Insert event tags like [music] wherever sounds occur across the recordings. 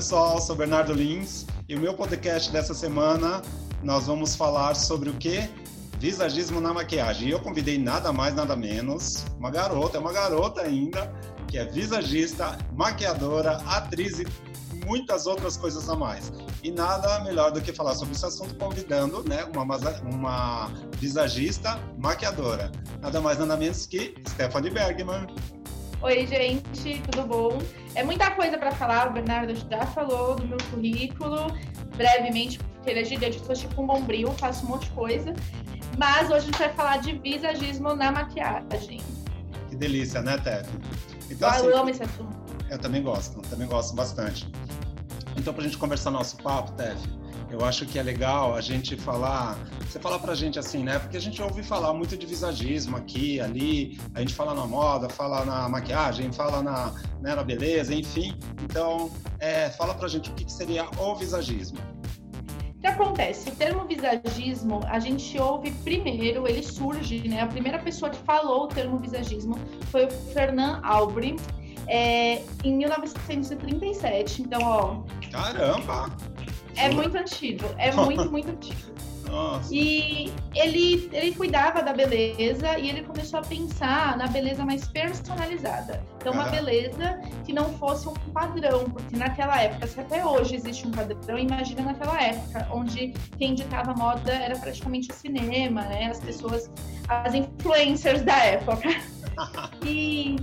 pessoal, sou Bernardo Lins e o meu podcast dessa semana nós vamos falar sobre o que? Visagismo na maquiagem. E eu convidei nada mais, nada menos, uma garota, é uma garota ainda, que é visagista, maquiadora, atriz e muitas outras coisas a mais. E nada melhor do que falar sobre esse assunto convidando né, uma, uma visagista maquiadora. Nada mais, nada menos que Stephanie Bergman. Oi, gente, tudo bom? É muita coisa para falar, o Bernardo já falou do meu currículo, brevemente, porque ele é gigante, sou tipo um bombril, faço um monte de coisa. Mas hoje a gente vai falar de visagismo na maquiagem. Que delícia, né, Tef? Então, eu assim, amo esse assunto. Eu também gosto, também gosto bastante. Então, para a gente conversar nosso papo, Tef, eu acho que é legal a gente falar, você falar pra gente assim, né? Porque a gente ouve falar muito de visagismo aqui, ali, a gente fala na moda, fala na maquiagem, fala na, né, na beleza, enfim. Então, é, fala pra gente o que, que seria o visagismo. O que acontece? O termo visagismo, a gente ouve primeiro, ele surge, né? A primeira pessoa que falou o termo visagismo foi o Fernand Aubry, é, em 1937. Então, ó. Caramba! É muito antigo, é [laughs] muito, muito antigo. Nossa. E ele, ele cuidava da beleza e ele começou a pensar na beleza mais personalizada. Então, uma beleza que não fosse um padrão, porque naquela época, se até hoje existe um padrão, imagina naquela época, onde quem ditava moda era praticamente o cinema, né? As pessoas, as influencers da época. [laughs] e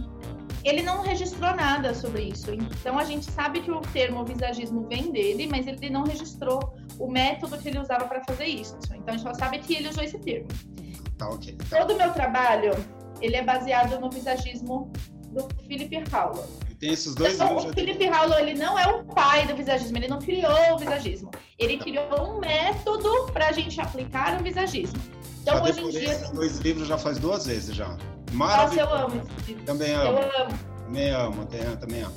ele não registrou nada sobre isso. Então a gente sabe que o termo visagismo vem dele, mas ele não registrou o método que ele usava para fazer isso. Então a gente só sabe que ele usou esse termo. Tá, ok. Todo o meu trabalho, ele é baseado no visagismo do Philip Howell. Tem esses dois então, o Philip Howell, ele não é o pai do visagismo, ele não criou o visagismo. Ele criou um método para a gente aplicar o visagismo. Então, hoje em dia. Esses dois livros já faz duas vezes já. Maravilhoso. Nossa, eu amo esse livro. Também amo. Eu amo. Também amo, também amo.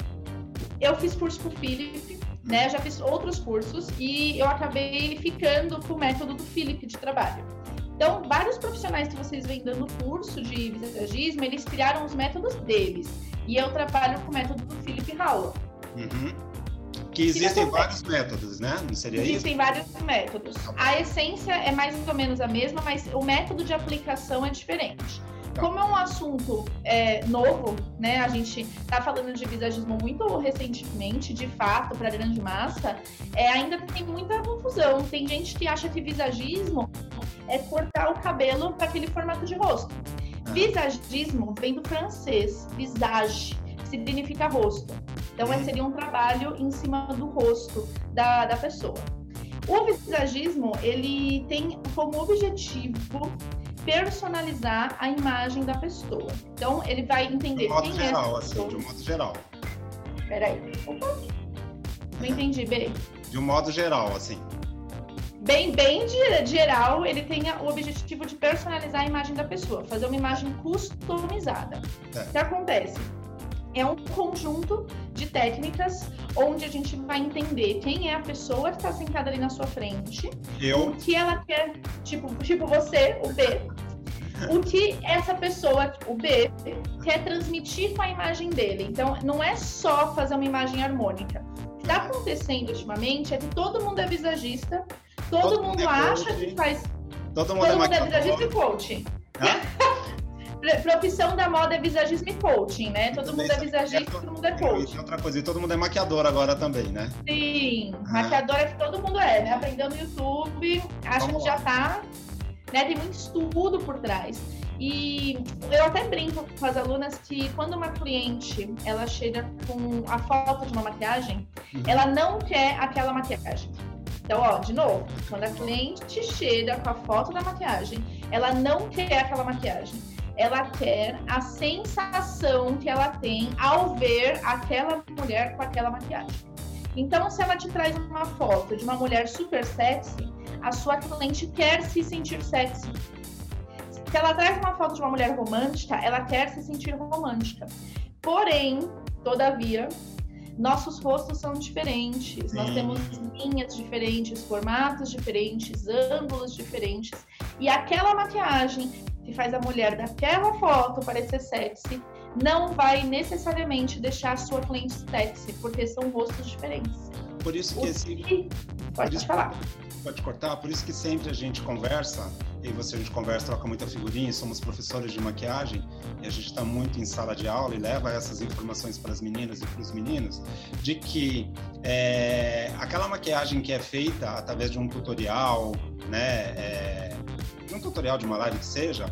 Eu fiz curso com o Felipe, né? Já fiz outros cursos e eu acabei ficando com o método do Felipe de trabalho. Então, vários profissionais que vocês vêm dando curso de visagismo, eles criaram os métodos deles. E eu trabalho com o método do Philip Howell. Uhum. Que existem que vários métodos, né? Não seria existem isso? vários métodos. A essência é mais ou menos a mesma, mas o método de aplicação é diferente. Tá. Como é um assunto é, novo, né? A gente está falando de visagismo muito recentemente, de fato, para a grande massa, é, ainda tem muita confusão. Tem gente que acha que visagismo é cortar o cabelo para aquele formato de rosto. Ah. Visagismo vem do francês, visage, que significa rosto. Então, uhum. seria um trabalho em cima do rosto da, da pessoa. O visagismo, ele tem como objetivo personalizar a imagem da pessoa. Então, ele vai entender de modo quem geral, é assim, de um modo geral. Peraí. Opa. Não entendi, bem. De um modo geral, assim. Bem, bem de, geral, ele tem o objetivo de personalizar a imagem da pessoa, fazer uma imagem customizada. É. O que acontece? É um conjunto de técnicas onde a gente vai entender quem é a pessoa que está sentada ali na sua frente, Eu. o que ela quer, tipo, tipo você, o B, o que essa pessoa, o B, quer transmitir com a imagem dele. Então, não é só fazer uma imagem harmônica. O que está acontecendo ultimamente é que todo mundo é visagista, todo, todo mundo, mundo é acha coach. que faz. Todo mundo, todo é, mundo é visagista e coach. Profissão da moda é visagismo e coaching, né? Todo mundo é visagista, todo mundo é coach. Outra coisa, e todo mundo é maquiador agora também, né? Sim, ah. maquiador é que todo mundo é, né? Aprendeu no YouTube, acha que já tá, né? Tem muito estudo por trás. E eu até brinco com as alunas que quando uma cliente ela chega com a foto de uma maquiagem, uhum. ela não quer aquela maquiagem. Então, ó, de novo, quando a cliente chega com a foto da maquiagem, ela não quer aquela maquiagem ela quer a sensação que ela tem ao ver aquela mulher com aquela maquiagem. Então, se ela te traz uma foto de uma mulher super sexy, a sua cliente quer se sentir sexy. Se ela traz uma foto de uma mulher romântica, ela quer se sentir romântica. Porém, todavia, nossos rostos são diferentes, nós temos linhas diferentes, formatos diferentes, ângulos diferentes. E aquela maquiagem que faz a mulher daquela foto parecer sexy não vai necessariamente deixar a sua cliente sexy, porque são rostos diferentes. Por isso que esse. Pode isso, falar. Pode cortar, por isso que sempre a gente conversa, e você a gente conversa, troca muita figurinha, somos professores de maquiagem, e a gente está muito em sala de aula e leva essas informações para as meninas e para os meninos, de que é, aquela maquiagem que é feita através de um tutorial, né? É, um tutorial de uma live que seja,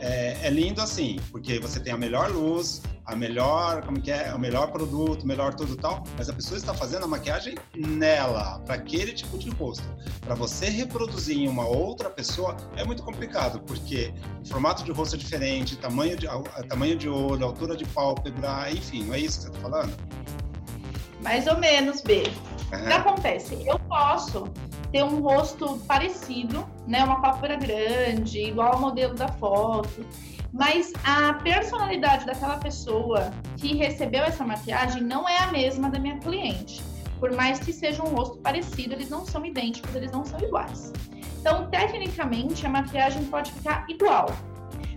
é, é, lindo assim, porque você tem a melhor luz, a melhor, como que é, o melhor produto, o melhor tudo tal, mas a pessoa está fazendo a maquiagem nela, para aquele tipo de rosto. Para você reproduzir em uma outra pessoa é muito complicado, porque o formato de rosto é diferente, tamanho de, tamanho de olho, altura de pálpebra, enfim, não é isso que você está falando? Mais ou menos, B. Uhum. O que acontece? Eu posso ter um rosto parecido, né? Uma pálpebra grande, igual ao modelo da foto. Mas a personalidade daquela pessoa que recebeu essa maquiagem não é a mesma da minha cliente. Por mais que seja um rosto parecido, eles não são idênticos, eles não são iguais. Então, tecnicamente, a maquiagem pode ficar igual.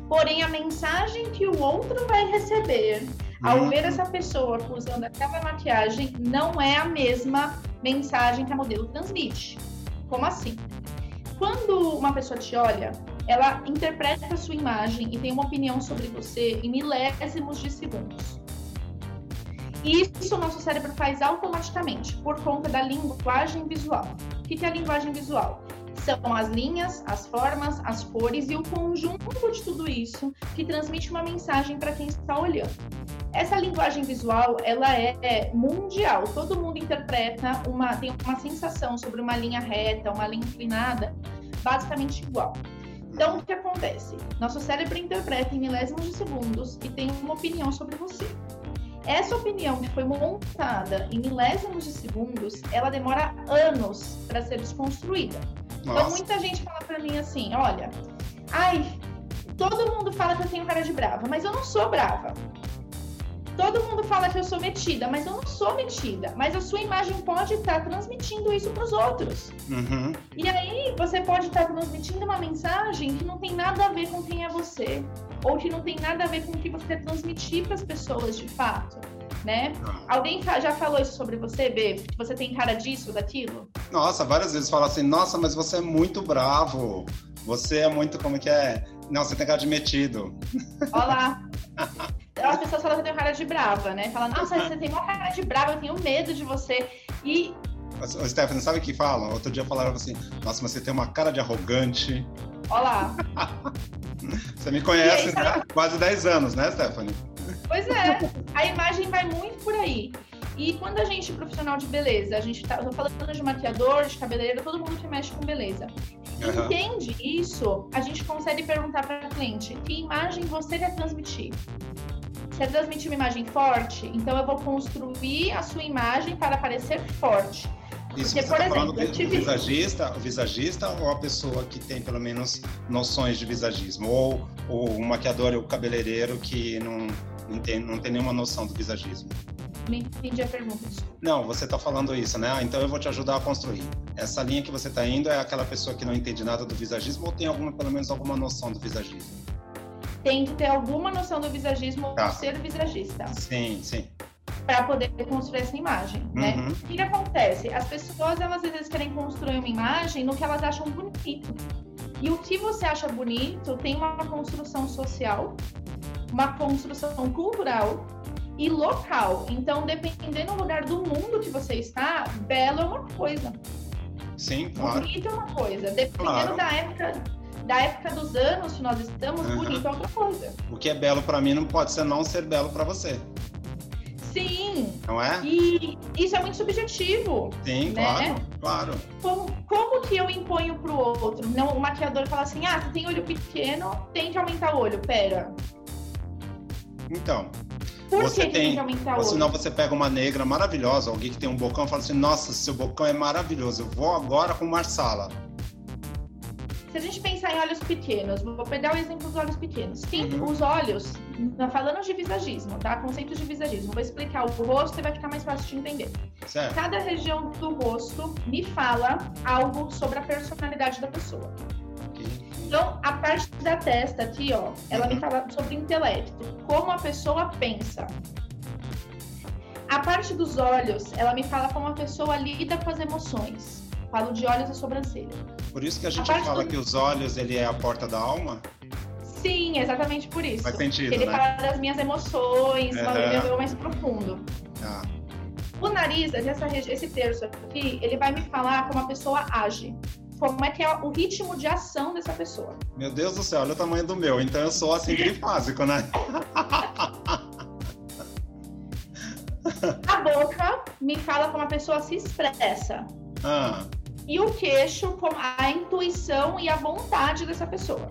Porém, a mensagem que o outro vai receber ao uhum. ver essa pessoa usando aquela maquiagem não é a mesma mensagem que a modelo transmite. Como assim? Quando uma pessoa te olha, ela interpreta a sua imagem e tem uma opinião sobre você em milésimos de segundos. E isso o nosso cérebro faz automaticamente, por conta da linguagem visual. O que é a linguagem visual? São as linhas, as formas, as cores e o conjunto de tudo isso que transmite uma mensagem para quem está olhando. Essa linguagem visual, ela é mundial. Todo mundo interpreta uma, tem uma sensação sobre uma linha reta, uma linha inclinada, basicamente igual. Então, o que acontece? Nosso cérebro interpreta em milésimos de segundos e tem uma opinião sobre você. Essa opinião que foi montada em milésimos de segundos, ela demora anos para ser desconstruída. Então, Nossa. Então, muita gente fala para mim assim: olha, ai, todo mundo fala que eu tenho cara de brava, mas eu não sou brava. Todo mundo fala que eu sou metida, mas eu não sou metida. Mas a sua imagem pode estar transmitindo isso para os outros. Uhum. E aí você pode estar transmitindo uma mensagem que não tem nada a ver com quem é você, ou que não tem nada a ver com o que você quer transmitir para as pessoas de fato. Né? Ah. Alguém já falou isso sobre você, B? Que você tem cara disso, daquilo? Nossa, várias vezes fala assim, nossa, mas você é muito bravo. Você é muito, como que é? Não, você tem cara de metido. Olá. [laughs] as pessoas falam que eu tenho cara de brava, né? Falam, nossa, [laughs] você tem uma cara de brava, eu tenho medo de você. E. Ô, Stephanie, sabe o que falam? Outro dia falaram assim, nossa, mas você tem uma cara de arrogante. Olá. [laughs] você me conhece aí, há quase 10 anos, né, Stephanie? Pois é, a imagem vai muito por aí. E quando a gente, profissional de beleza, a gente tá, eu tô falando de maquiador, de cabeleireiro, todo mundo que mexe com beleza, uhum. entende isso, a gente consegue perguntar para cliente que imagem você quer transmitir. Você quer transmitir uma imagem forte? Então eu vou construir a sua imagem para parecer forte. Isso Porque, você por tá exemplo, falando tive... visagista, o visagista ou a pessoa que tem pelo menos noções de visagismo? Ou, ou o maquiador ou o cabeleireiro que não, não, tem, não tem nenhuma noção do visagismo? Não entendi a pergunta. Não, você está falando isso, né? Ah, então eu vou te ajudar a construir. Essa linha que você está indo é aquela pessoa que não entende nada do visagismo ou tem alguma, pelo menos alguma noção do visagismo? Tem que ter alguma noção do visagismo tá. ou ser visagista. Sim, sim. Para poder construir essa imagem, né? uhum. né? O que, que acontece? As pessoas, elas às vezes querem construir uma imagem no que elas acham bonito. E o que você acha bonito tem uma construção social, uma construção cultural e local. Então, dependendo do lugar do mundo que você está, belo é uma coisa. Sim, claro. Bonito é uma coisa. Dependendo claro. da época da época dos anos que nós estamos, uhum. bonito é outra coisa. O que é belo para mim não pode ser não ser belo para você. Sim. Não é? E isso é muito subjetivo. Sim, né? claro, claro. Como, como que eu imponho pro outro? Não, o maquiador fala assim, ah, você tem olho pequeno, tem que aumentar o olho. Pera. Então, por você que tem, que aumentar ou senão você pega uma negra maravilhosa, alguém que tem um bocão fala assim, nossa, seu bocão é maravilhoso, eu vou agora com Marsala. Se a gente pensar em olhos pequenos, vou pegar o exemplo dos olhos pequenos. Sim, uhum. os olhos, falando de visagismo, tá? Conceitos de visagismo. Vou explicar o rosto e vai ficar mais fácil de entender. Certo. Cada região do rosto me fala algo sobre a personalidade da pessoa. Então, a parte da testa aqui, ó, ela uhum. me fala sobre intelecto, como a pessoa pensa. A parte dos olhos, ela me fala como a pessoa lida com as emoções. Falo de olhos e sobrancelha. Por isso que a gente a fala do... que os olhos ele é a porta da alma? Sim, exatamente por isso. Faz sentido, Ele né? fala das minhas emoções, uhum. um nível mais profundo. Ah. O nariz, esse terço aqui, ele vai me falar como a pessoa age. Como é que é o ritmo de ação dessa pessoa. Meu Deus do céu, olha o tamanho do meu. Então eu sou assim grifásico, né? [laughs] a boca me fala como a pessoa se expressa. Ah. E o queixo, com a intuição e a vontade dessa pessoa.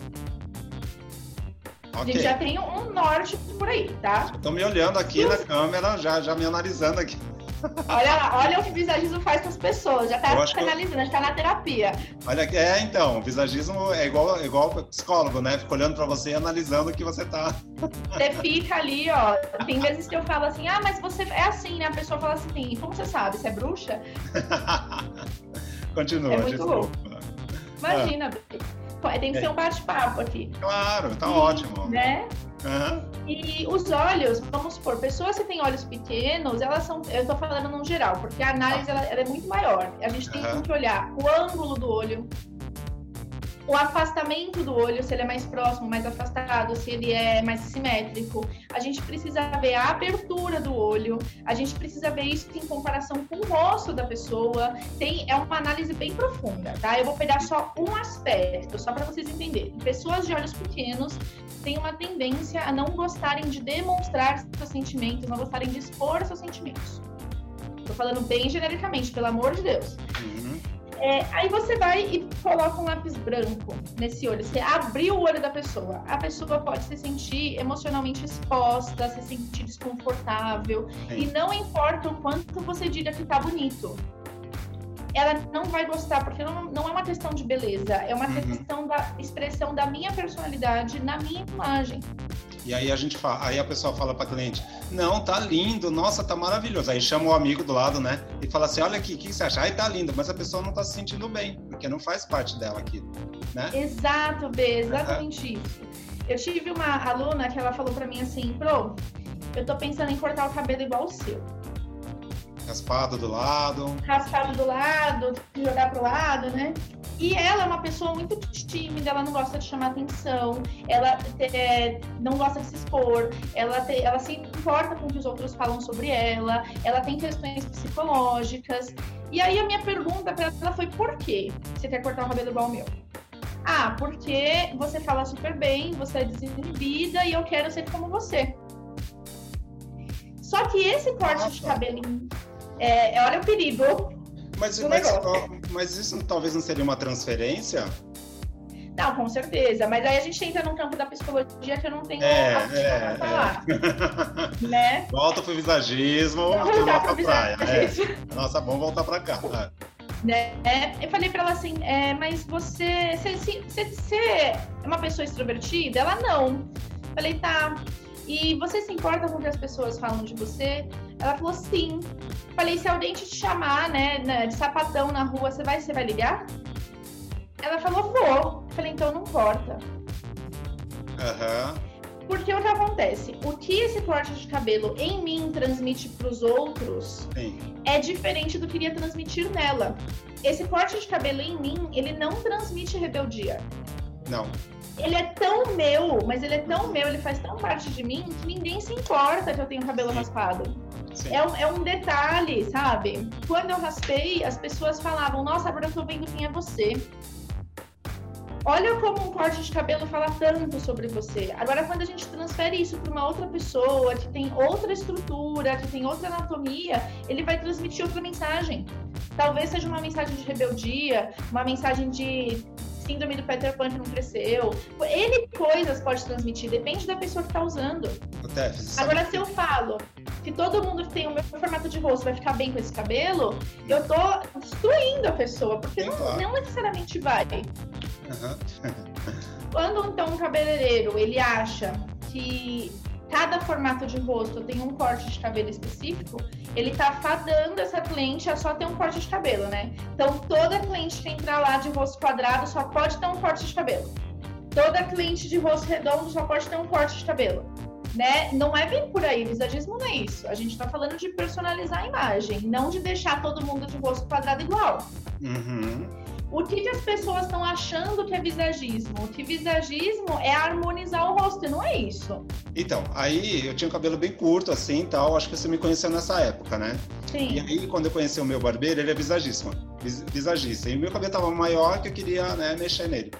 Okay. A gente já tem um norte por aí, tá? Estou me olhando aqui na câmera, já, já me analisando aqui. Olha lá, olha o que o visagismo faz com as pessoas. Já tá analisando, já tá na terapia. Olha, é, então, o visagismo é igual, igual psicólogo, né? Fica olhando pra você e analisando o que você tá. Você fica ali, ó. Tem vezes que eu falo assim, ah, mas você é assim, né? A pessoa fala assim, como você sabe? Você é bruxa? [laughs] Continua, é muito. Imagina, ah. tem que ser um bate-papo aqui. Claro, tá e, ótimo. Né? Uhum. E os olhos, vamos supor, pessoas que têm olhos pequenos, elas são, eu tô falando no geral, porque a análise ela, ela é muito maior. A gente tem uhum. que olhar o ângulo do olho, o afastamento do olho, se ele é mais próximo, mais afastado, se ele é mais simétrico. A gente precisa ver a abertura do olho, a gente precisa ver isso em comparação com o rosto da pessoa. Tem, é uma análise bem profunda, tá? Eu vou pegar só um aspecto, só para vocês entenderem. Pessoas de olhos pequenos têm uma tendência a não gostarem de demonstrar seus sentimentos, não gostarem de expor seus sentimentos. Tô falando bem genericamente, pelo amor de Deus. Uhum. É, aí você vai e coloca um lápis branco nesse olho. Você abriu o olho da pessoa. A pessoa pode se sentir emocionalmente exposta, se sentir desconfortável. Sim. E não importa o quanto você diga que tá bonito. Ela não vai gostar, porque não, não é uma questão de beleza, é uma uhum. questão da expressão da minha personalidade na minha imagem. E aí a gente fala, aí a pessoa fala para cliente, não, tá lindo, nossa, tá maravilhoso. Aí chama o amigo do lado, né? E fala assim, olha aqui, o que você acha? Ai, tá lindo, mas a pessoa não tá se sentindo bem, porque não faz parte dela aqui, né? Exato, B, exatamente uhum. isso. Eu tive uma aluna que ela falou para mim assim, pro, eu tô pensando em cortar o cabelo igual o seu. Raspado do lado. Raspado do lado, jogar pro lado, né? E ela é uma pessoa muito tímida, ela não gosta de chamar atenção, ela é, não gosta de se expor, ela, te, ela se importa com o que os outros falam sobre ela, ela tem questões psicológicas. E aí a minha pergunta para ela foi: por que você quer cortar o cabelo igual o meu? Ah, porque você fala super bem, você é desinibida e eu quero ser como você. Só que esse corte Nossa. de cabelo, é, olha o perigo, mas, mas, mas, isso talvez não seria uma transferência? Não, com certeza. Mas aí a gente entra num campo da psicologia que eu não tenho é, é, pra falar. É. [laughs] né? Volta pro visagismo, vamos voltar pra praia. É. Nossa, bom voltar pra cá. Né? Eu falei pra ela assim, é, mas você, você, você, você é uma pessoa extrovertida? Ela não. Falei, tá. E você se importa com o que as pessoas falam de você? Ela falou sim. Falei, se alguém te chamar, né, de sapatão na rua, você vai, você vai ligar? Ela falou, vou. Falei, então não importa. Aham. Uhum. Porque o que acontece? O que esse corte de cabelo em mim transmite para os outros Sim. é diferente do que iria transmitir nela. Esse corte de cabelo em mim, ele não transmite rebeldia. Não ele é tão meu, mas ele é tão meu, ele faz tão parte de mim que ninguém se importa que eu tenho cabelo raspado. É um, é um, detalhe, sabe? Quando eu raspei, as pessoas falavam: Nossa, agora eu tô vendo quem é você. Olha como um corte de cabelo fala tanto sobre você. Agora, quando a gente transfere isso para uma outra pessoa que tem outra estrutura, que tem outra anatomia, ele vai transmitir outra mensagem. Talvez seja uma mensagem de rebeldia, uma mensagem de síndrome do Peter Pan que não cresceu. Ele coisas pode transmitir, depende da pessoa que está usando. Agora, se eu falo que todo mundo que tem o meu formato de rosto vai ficar bem com esse cabelo, eu tô destruindo a pessoa, porque não, não, necessariamente vai. [laughs] Quando então um cabeleireiro ele acha que cada formato de rosto tem um corte de cabelo específico, ele tá fadando essa cliente a só ter um corte de cabelo, né? Então, toda cliente que entrar lá de rosto quadrado só pode ter um corte de cabelo. Toda cliente de rosto redondo só pode ter um corte de cabelo. Né? Não é bem por aí, visagismo não é isso. A gente está falando de personalizar a imagem, não de deixar todo mundo de rosto quadrado igual. Uhum. O que, que as pessoas estão achando que é visagismo? Que visagismo é harmonizar o rosto, e não é isso. Então, aí eu tinha o cabelo bem curto, assim tal. Acho que você me conheceu nessa época, né? Sim. E aí, quando eu conheci o meu barbeiro, ele é visagista, visagista. E meu cabelo tava maior que eu queria né, mexer nele.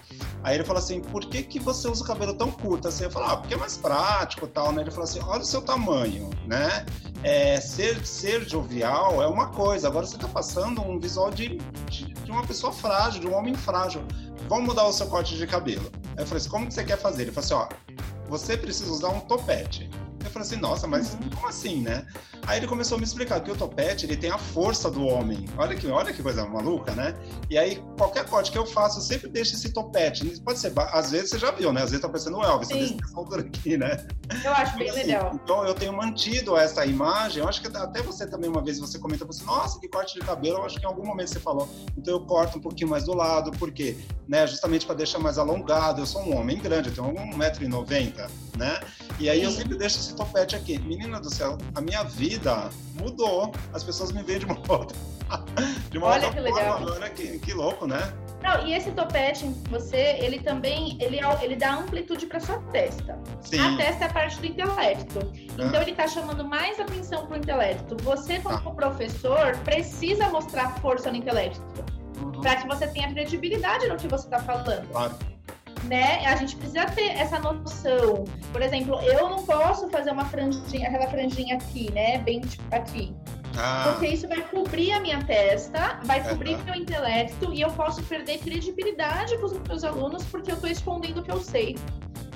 Aí ele falou assim, por que, que você usa o cabelo tão curto? Assim, eu falei, ah, porque é mais prático tal, né? Ele falou assim, olha o seu tamanho, né? É, ser, ser jovial é uma coisa, agora você está passando um visual de, de, de, uma pessoa frágil, de um homem frágil. Vamos mudar o seu corte de cabelo. Aí eu falei assim, como que você quer fazer? Ele falou assim, ó, você precisa usar um topete. Eu falei assim, nossa, mas como assim, né? Aí ele começou a me explicar que o topete, ele tem a força do homem. Olha que, olha que coisa maluca, né? E aí, qualquer corte que eu faço, eu sempre deixo esse topete. Pode ser, às vezes você já viu, né? Às vezes tá parecendo o Elvis, Sim. essa altura aqui, né? Eu acho bem assim, legal. Então, eu tenho mantido essa imagem. Eu acho que até você também, uma vez, você comentou assim, nossa, que corte de cabelo. Eu acho que em algum momento você falou. Então, eu corto um pouquinho mais do lado, porque, né? Justamente para deixar mais alongado. Eu sou um homem grande, eu tenho 1,90m, né? E aí, eu sempre deixo esse topete aqui. Menina do céu, a minha vida mudou. As pessoas me veem de uma [laughs] outra, de uma Olha outra que forma. legal. Olha que, que louco, né? Não, e esse topete você, ele também, ele, ele dá amplitude para sua testa. Sim. A testa é a parte do intelecto. Então ele está chamando mais atenção para o intelecto. Você, como ah. professor, precisa mostrar força no intelecto. Uhum. Para que você tenha credibilidade no que você está falando. Claro né? A gente precisa ter essa noção. Por exemplo, eu não posso fazer uma franjinha, aquela franjinha aqui, né? Bem tipo aqui. Ah. Porque isso vai cobrir a minha testa, vai cobrir uhum. meu intelecto e eu posso perder credibilidade com os meus alunos porque eu estou escondendo o que eu sei.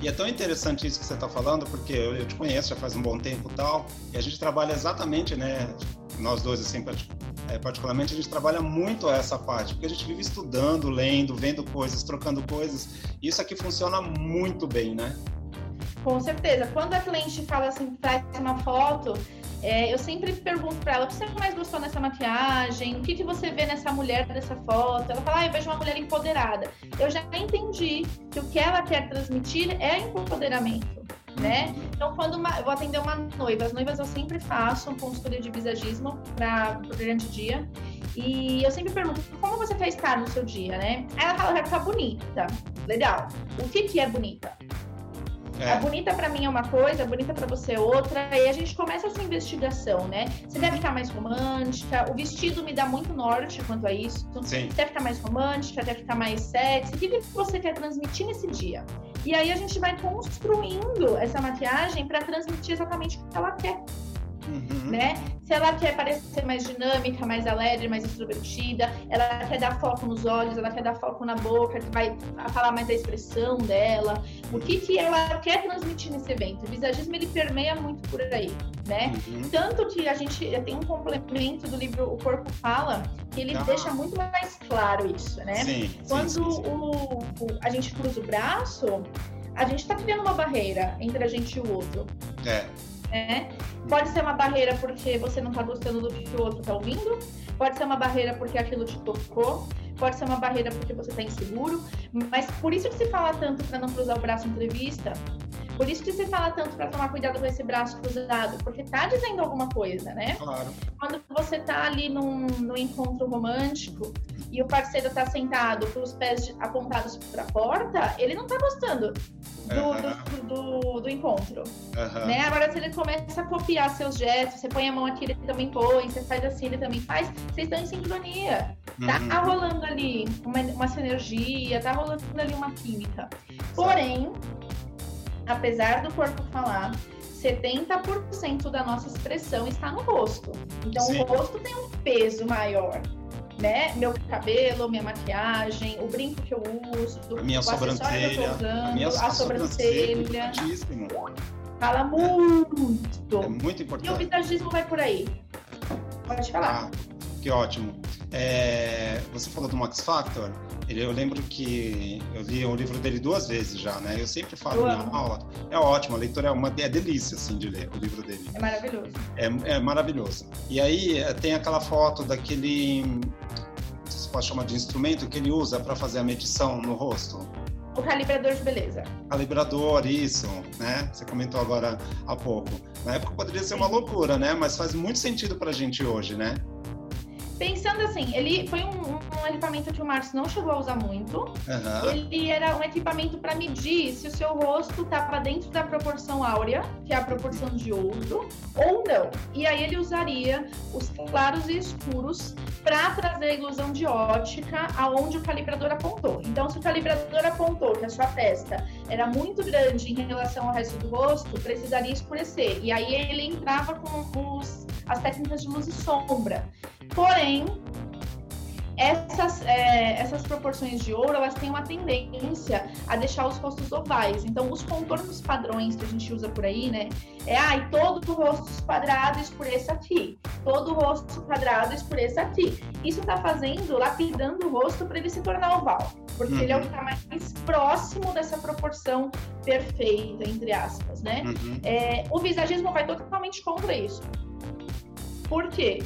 E é tão interessante isso que você está falando, porque eu, eu, te conheço já faz um bom tempo e tal, e a gente trabalha exatamente, né? Nós dois, assim, é, particularmente, a gente trabalha muito essa parte, porque a gente vive estudando, lendo, vendo coisas, trocando coisas. E isso aqui funciona muito bem, né? Com certeza. Quando a cliente fala assim, traz uma foto, é, eu sempre pergunto para ela o que você mais gostou nessa maquiagem, o que, que você vê nessa mulher dessa foto. Ela fala, ah, eu vejo uma mulher empoderada. Eu já entendi que o que ela quer transmitir é empoderamento. Né? Então, quando uma, eu vou atender uma noiva, as noivas eu sempre faço um consultoria de visagismo para o grande dia. E eu sempre pergunto, como você quer estar no seu dia, né? Aí ela fala, eu quero ficar bonita. Legal. O que, que é bonita? É. A bonita para mim é uma coisa, a bonita para você é outra, e a gente começa essa investigação, né? Você deve ficar mais romântica, o vestido me dá muito norte quanto a isso. Sim. Você deve ficar mais romântica, deve ficar mais sexy. O que você quer transmitir nesse dia? E aí a gente vai construindo essa maquiagem para transmitir exatamente o que ela quer. Uhum. Né? Se ela quer parecer mais dinâmica, mais alegre, mais extrovertida, ela quer dar foco nos olhos, ela quer dar foco na boca, que vai falar mais da expressão dela, o que, que ela quer transmitir nesse evento. O visagismo ele permeia muito por aí, né? Uhum. Tanto que a gente tem um complemento do livro O Corpo Fala, que ele ah. deixa muito mais claro isso, né? Sim, Quando sim, sim, o, o, a gente cruza o braço, a gente está criando uma barreira entre a gente e o outro. É. Né? Pode ser uma barreira porque você não está gostando do que o outro está ouvindo, pode ser uma barreira porque aquilo te tocou, pode ser uma barreira porque você está inseguro, mas por isso que se fala tanto para não cruzar o braço em entrevista, por isso que se fala tanto para tomar cuidado com esse braço cruzado, porque tá dizendo alguma coisa, né? Claro. Quando você tá ali num, num encontro romântico e o parceiro tá sentado com os pés apontados para a porta, ele não tá gostando do, uhum. do, do, do, encontro. Uhum. Né? Agora, se ele começa a copiar seus gestos, você põe a mão aqui, ele também põe, você faz assim, ele também faz, vocês estão em sincronia. Tá uhum. rolando ali uma, uma sinergia, tá rolando ali uma química. Porém, apesar do corpo falar, 70% da nossa expressão está no rosto. Então, Sim. o rosto tem um peso maior né? Meu cabelo, minha maquiagem, o brinco que eu uso, a minha sobrancelha, que eu tô usando, a, minha a sobrancelha. sobrancelha. Fala muito. É muito importante. E o visagismo vai por aí. Pode falar. Ah, que ótimo. É, você falou do Max Factor. Ele, eu lembro que eu li o livro dele duas vezes já, né? Eu sempre falo na aula. É ótimo, a leitura é uma é delícia, assim, de ler o livro dele. É maravilhoso. É, é maravilhoso. E aí é, tem aquela foto daquele. Você pode chamar de instrumento que ele usa para fazer a medição no rosto. O calibrador de beleza. Calibrador, isso, né? Você comentou agora há pouco. Na época poderia ser uma loucura, né? Mas faz muito sentido pra gente hoje, né? Pensando assim, ele foi um, um equipamento que o Márcio não chegou a usar muito. Uhum. Ele era um equipamento para medir se o seu rosto estava dentro da proporção áurea, que é a proporção de ouro, ou não. E aí ele usaria os claros e escuros para trazer a ilusão de ótica aonde o calibrador apontou. Então, se o calibrador apontou que a sua testa era muito grande em relação ao resto do rosto, precisaria escurecer. E aí ele entrava com os, as técnicas de luz e sombra. Porém, essas, é, essas proporções de ouro, elas têm uma tendência a deixar os rostos ovais. Então, os contornos padrões que a gente usa por aí, né? É, ai, ah, todo o rosto quadrado escureça aqui. Todo o rosto quadrado escureça aqui. Isso está fazendo, lapidando o rosto para ele se tornar oval. Porque uhum. ele é o que está mais próximo dessa proporção perfeita, entre aspas, né? Uhum. É, o visagismo vai totalmente contra isso. Por quê?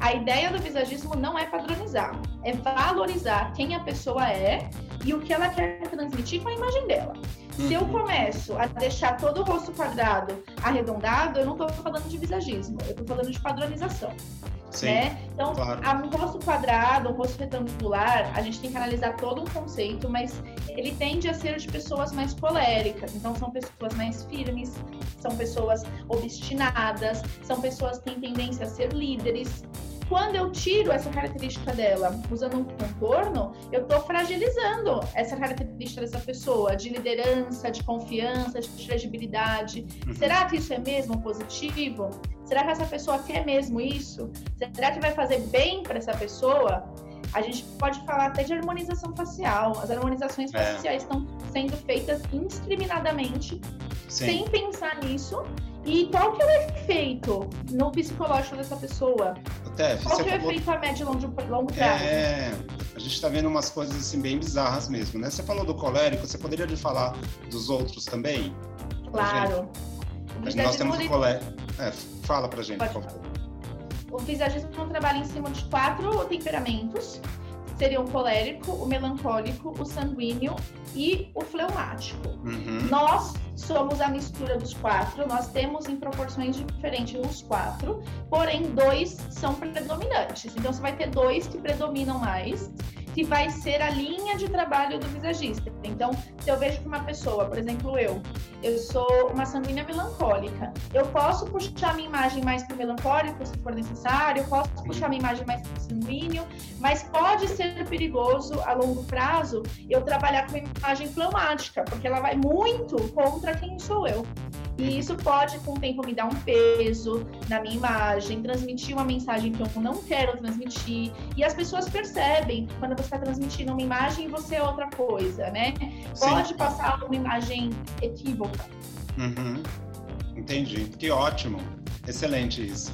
A ideia do visagismo não é padronizar, é valorizar quem a pessoa é e o que ela quer transmitir com a imagem dela. Se eu uhum. começo a deixar todo o rosto quadrado arredondado, eu não estou falando de visagismo, eu estou falando de padronização. Sim, né? Então, claro. um rosto quadrado, um rosto retangular, a gente tem que analisar todo um conceito, mas ele tende a ser de pessoas mais coléricas. Então, são pessoas mais firmes, são pessoas obstinadas, são pessoas que têm tendência a ser líderes. Quando eu tiro essa característica dela usando um contorno, eu estou fragilizando essa característica dessa pessoa de liderança, de confiança, de credibilidade. Uhum. Será que isso é mesmo positivo? Será que essa pessoa quer mesmo isso? Será que vai fazer bem para essa pessoa? A gente pode falar até de harmonização facial. As harmonizações é. faciais estão sendo feitas indiscriminadamente, Sim. sem pensar nisso. E qual que é o efeito no psicológico dessa pessoa? Tef, qual que é o falou... efeito a médio e longo, longo prazo? É, a gente está vendo umas coisas assim bem bizarras mesmo, né? Você falou do colérico, você poderia falar dos outros também? Claro. Nós temos o colérico. É, fala pra gente, Pode por favor. O visagismo trabalha em cima de quatro temperamentos. Seriam o colérico, o melancólico, o sanguíneo e o fleumático. Uhum. Nós somos a mistura dos quatro, nós temos em proporções diferentes os quatro, porém dois são predominantes. Então você vai ter dois que predominam mais que vai ser a linha de trabalho do visagista. Então, se eu vejo que uma pessoa, por exemplo, eu, eu sou uma sanguínea melancólica, eu posso puxar minha imagem mais para o melancólico, se for necessário, eu posso puxar minha imagem mais para o sanguíneo, mas pode ser perigoso a longo prazo eu trabalhar com uma imagem fleumática, porque ela vai muito contra quem sou eu. E isso pode, com o tempo, me dar um peso na minha imagem, transmitir uma mensagem que eu não quero transmitir. E as pessoas percebem quando você está transmitindo uma imagem e você é outra coisa, né? Pode Sim. passar uma imagem equívoca. Uhum. Entendi. Que ótimo. Excelente isso.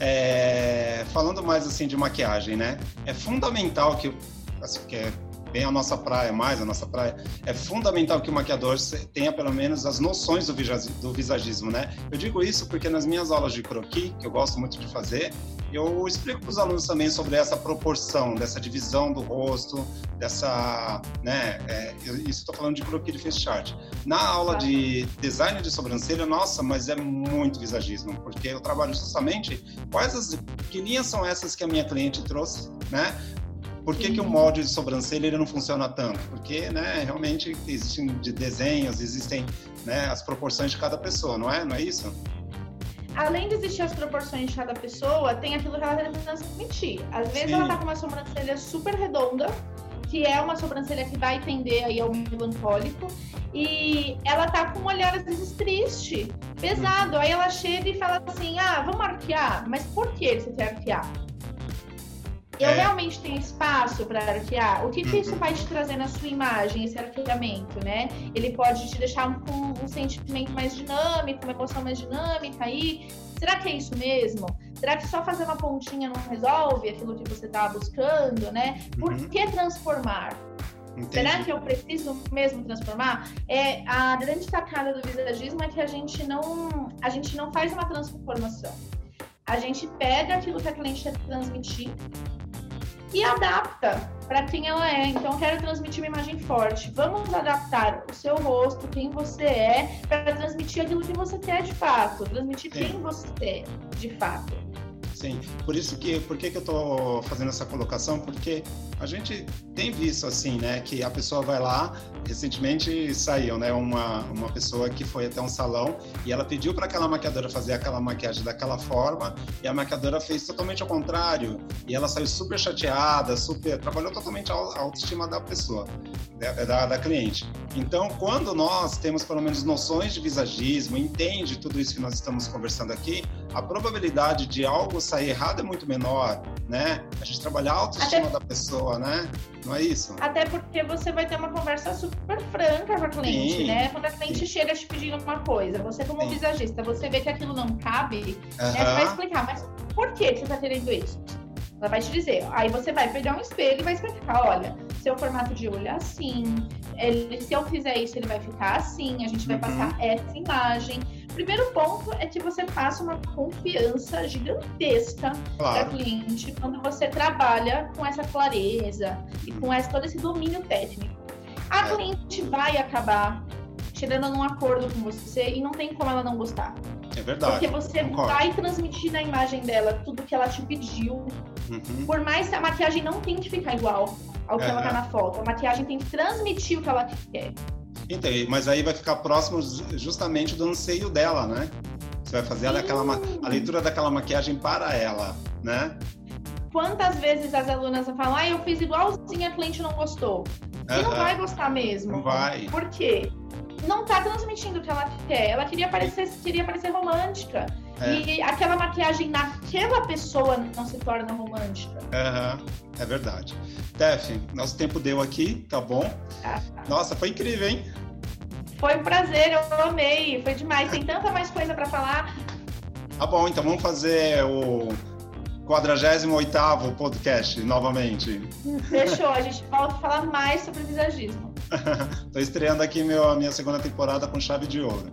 É... Falando mais assim de maquiagem, né? É fundamental que, assim, que é bem a nossa praia, mais a nossa praia, é fundamental que o maquiador tenha pelo menos as noções do, do visagismo, né? Eu digo isso porque nas minhas aulas de croquis, que eu gosto muito de fazer, eu explico para os alunos também sobre essa proporção, dessa divisão do rosto, dessa, né, é, isso estou falando de croquis de face chart. Na aula de design de sobrancelha, nossa, mas é muito visagismo, porque eu trabalho justamente quais as, que linhas são essas que a minha cliente trouxe, né? Por que, que o molde de sobrancelha ele não funciona tanto? Porque, né, realmente existem de desenhos, existem né, as proporções de cada pessoa, não é? Não é isso? além de existir as proporções de cada pessoa, tem aquilo que ela deve transmitir. Às vezes Sim. ela tá com uma sobrancelha super redonda, que é uma sobrancelha que vai tender aí ao melancólico, e ela tá com um olhar às vezes triste, pesado. Aí ela chega e fala assim: ah, vamos arquear. Mas por que você quer arquear? Eu é. realmente tenho espaço para arquear? O que, que isso uhum. vai te trazer na sua imagem, esse arqueamento, né? Ele pode te deixar um, um sentimento mais dinâmico, uma emoção mais dinâmica aí. Será que é isso mesmo? Será que só fazer uma pontinha não resolve aquilo que você está buscando, né? Por uhum. que transformar? Entendi. Será que eu preciso mesmo transformar? É a grande sacada do visagismo é que a gente não a gente não faz uma transformação. A gente pega aquilo que a cliente quer transmitir e adapta para quem ela é. Então, quero transmitir uma imagem forte. Vamos adaptar o seu rosto, quem você é, para transmitir aquilo que você quer de fato, transmitir Sim. quem você é de fato. Sim, por isso que, por que, que eu estou fazendo essa colocação? Porque a gente tem visto assim, né, que a pessoa vai lá, recentemente saiu, né, uma, uma pessoa que foi até um salão e ela pediu para aquela maquiadora fazer aquela maquiagem daquela forma e a maquiadora fez totalmente ao contrário e ela saiu super chateada, super, trabalhou totalmente a autoestima da pessoa, da, da cliente. Então, quando nós temos pelo menos noções de visagismo, entende tudo isso que nós estamos conversando aqui, a probabilidade de algo sair errado é muito menor, né? A gente trabalhar a autoestima Até... da pessoa, né? Não é isso? Até porque você vai ter uma conversa super franca com a cliente, Sim. né? Quando a cliente Sim. chega te pedindo uma coisa, você como Sim. visagista, você vê que aquilo não cabe, uh -huh. né? Você vai explicar, mas por que você está querendo isso? Ela vai te dizer. Aí você vai pegar um espelho e vai explicar, olha, seu formato de olho é assim, ele, se eu fizer isso, ele vai ficar assim, a gente vai uhum. passar essa imagem primeiro ponto é que você faça uma confiança gigantesca claro. para cliente quando você trabalha com essa clareza e com esse, todo esse domínio técnico. A é. cliente vai acabar chegando num acordo com você e não tem como ela não gostar. É verdade. Porque você concordo. vai transmitir na imagem dela tudo que ela te pediu. Uhum. Por mais que a maquiagem não tem que ficar igual ao que ela tá na foto. A maquiagem tem que transmitir o que ela quer. Então, mas aí vai ficar próximo justamente do anseio dela, né? Você vai fazer ela aquela, a leitura daquela maquiagem para ela, né? Quantas vezes as alunas falam, ah, eu fiz igualzinho, a cliente não gostou. E não vai gostar mesmo. Não vai. Por quê? Não tá transmitindo o que ela quer. Ela queria parecer, queria parecer romântica. É. E aquela maquiagem naquela pessoa não se torna romântica. Uhum. É verdade. Tef, nosso tempo deu aqui, tá bom? Ah. Nossa, foi incrível, hein? Foi um prazer, eu amei, foi demais. Tem tanta mais coisa para falar. Tá bom, então vamos fazer o 48 podcast novamente. Fechou, a gente volta a falar mais sobre visagismo. [laughs] Estou estreando aqui meu, a minha segunda temporada com chave de ouro.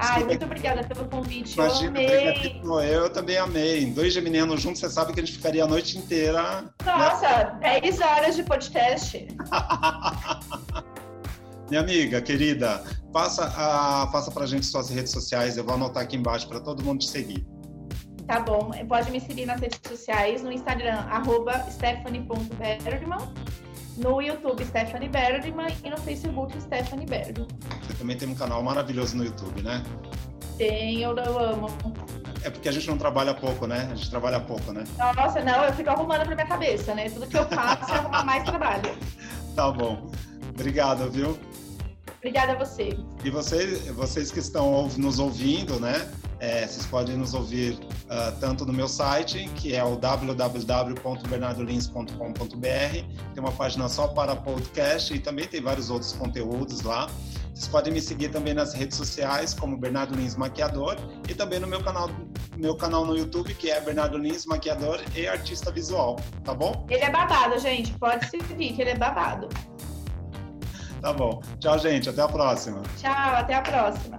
Ai, muito obrigada pelo convite. Imagina, eu amei. Eu também amei. Dois geminianos juntos, você sabe que a gente ficaria a noite inteira. Nossa, né? 10 horas de podcast. [laughs] Minha amiga, querida, passa, a, passa pra gente suas redes sociais, eu vou anotar aqui embaixo para todo mundo te seguir. Tá bom, pode me seguir nas redes sociais, no Instagram, arroba stephanie.bergman, no YouTube, Stephanie Bergman, e no Facebook, Stephanie Bergman. Você também tem um canal maravilhoso no YouTube, né? Tenho, eu amo. É porque a gente não trabalha pouco, né? A gente trabalha pouco, né? Nossa, não, eu fico arrumando pra minha cabeça, né? Tudo que eu faço é arrumar mais trabalho. [laughs] Tá bom. Obrigado, viu? Obrigada a você. E vocês, vocês que estão nos ouvindo, né? É, vocês podem nos ouvir uh, tanto no meu site, que é o www.bernardolins.com.br. Tem uma página só para podcast e também tem vários outros conteúdos lá. Vocês podem me seguir também nas redes sociais, como Bernardo Lins Maquiador, e também no meu canal, meu canal no YouTube, que é Bernardo Lins Maquiador e Artista Visual, tá bom? Ele é babado, gente. Pode seguir, que ele é babado. Tá bom. Tchau, gente. Até a próxima. Tchau, até a próxima.